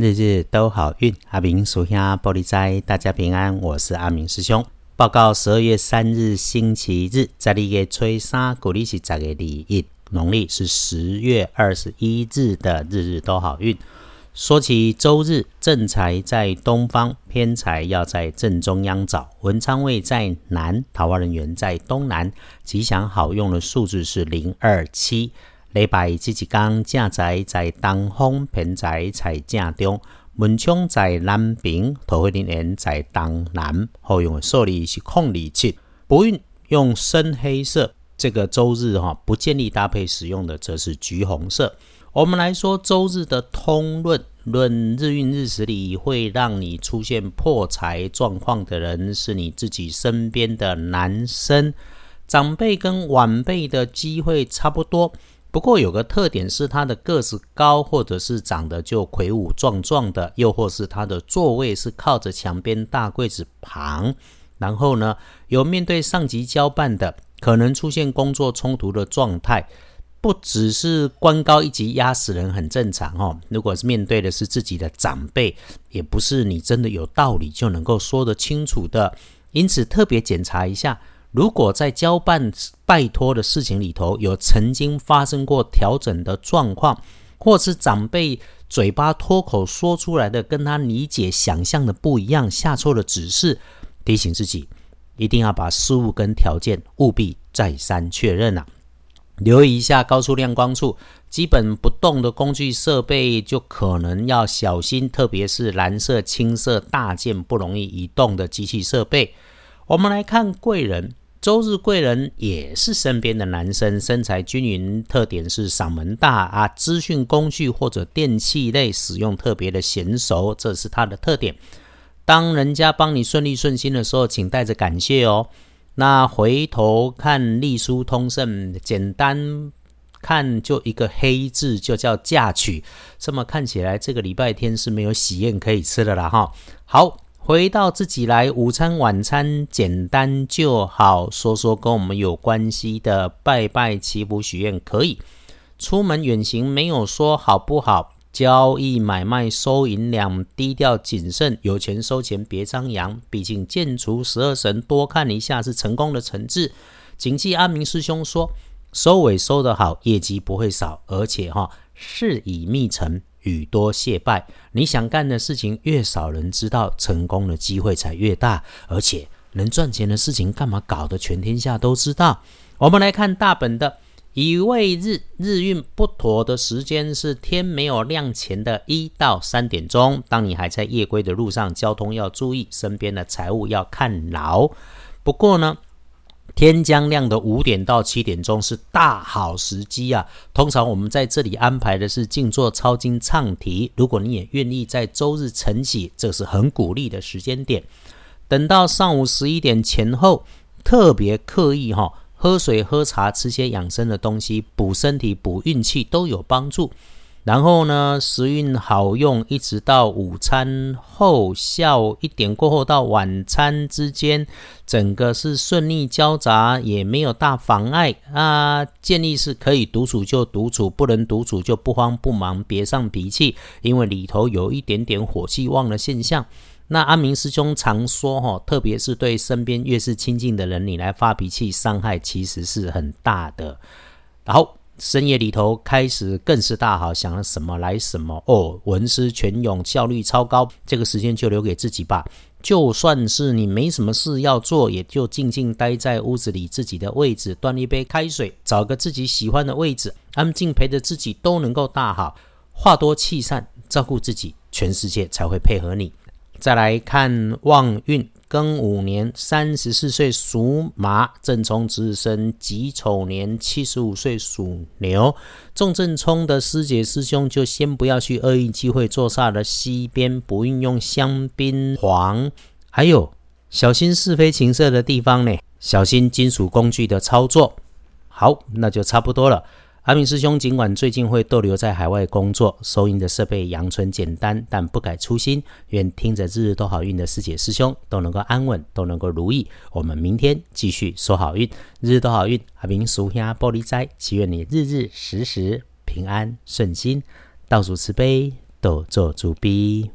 日日都好运。阿明属下玻璃斋，大家平安。我是阿明师兄。报告十二月三日星期日，在立月初三，古历是十月二一，农历是十月二十一日的日日都好运。说起周日，正财在东方，偏财要在正中央找。文昌位在南，桃花人员在东南。吉祥好用的数字是零二七。礼拜这一天，正在在东方，偏在在正中，门窗在南边，桃花人缘在东南。好用的数字是空二七。不运用深黑色，这个周日哈不建议搭配使用的，则是橘红色。我们来说周日的通论，论日运日时里会让你出现破财状况的人，是你自己身边的男生，长辈跟晚辈的机会差不多。不过有个特点是他的个子高，或者是长得就魁梧壮壮的，又或是他的座位是靠着墙边大柜子旁。然后呢，有面对上级交办的，可能出现工作冲突的状态。不只是官高一级压死人很正常哦。如果是面对的是自己的长辈，也不是你真的有道理就能够说得清楚的。因此特别检查一下。如果在交办拜托的事情里头有曾经发生过调整的状况，或是长辈嘴巴脱口说出来的跟他理解想象的不一样，下错了指示，提醒自己一定要把事物跟条件务必再三确认啊！留意一下高速亮光处，基本不动的工具设备就可能要小心，特别是蓝色、青色大件不容易移动的机器设备。我们来看贵人。周日贵人也是身边的男生，身材均匀，特点是嗓门大啊。资讯工具或者电器类使用特别的娴熟，这是他的特点。当人家帮你顺利顺心的时候，请带着感谢哦。那回头看隶书通胜，简单看就一个黑字，就叫嫁娶。这么看起来，这个礼拜天是没有喜宴可以吃的了哈。好。回到自己来，午餐、晚餐简单就好。说说跟我们有关系的，拜拜、祈福、许愿可以。出门远行没有说好不好？交易买卖收银两，低调谨慎。有钱收钱，别张扬。毕竟建除十二神，多看一下是成功的成字。谨记阿明师兄说，收尾收得好，业绩不会少，而且哈事以密成。语多谢败，你想干的事情越少人知道，成功的机会才越大。而且能赚钱的事情，干嘛搞得全天下都知道？我们来看大本的，乙未日日运不妥的时间是天没有亮前的一到三点钟。当你还在夜归的路上，交通要注意，身边的财物要看牢。不过呢。天将亮的五点到七点钟是大好时机啊！通常我们在这里安排的是静坐抄经唱题。如果你也愿意在周日晨起，这是很鼓励的时间点。等到上午十一点前后，特别刻意哈，喝水、喝茶、吃些养生的东西，补身体、补运气都有帮助。然后呢，时运好用，一直到午餐后下午一点过后到晚餐之间，整个是顺利交杂，也没有大妨碍啊。建议是可以独处就独处，不能独处就不慌不忙，别上脾气，因为里头有一点点火气旺的现象。那阿明师兄常说哈，特别是对身边越是亲近的人，你来发脾气，伤害其实是很大的。然后。深夜里头开始更是大好，想了什么来什么哦，文思泉涌，效率超高。这个时间就留给自己吧。就算是你没什么事要做，也就静静待在屋子里，自己的位置，端一杯开水，找个自己喜欢的位置，安静陪着自己，都能够大好。话多气散，照顾自己，全世界才会配合你。再来看旺运。庚午年三十四岁属马，正冲值日生己丑年七十五岁属牛。重正冲的师姐师兄就先不要去恶意机会坐煞的西边，不运用香槟黄。还有小心是非情色的地方呢，小心金属工具的操作。好，那就差不多了。阿明师兄尽管最近会逗留在海外工作，收音的设备养存简单，但不改初心。愿听着日日都好运的师姐师兄都能够安稳，都能够如意。我们明天继续收好运，日日都好运。阿明属下玻璃斋，祈愿你日日时时平安顺心，倒数慈悲。多做主悲。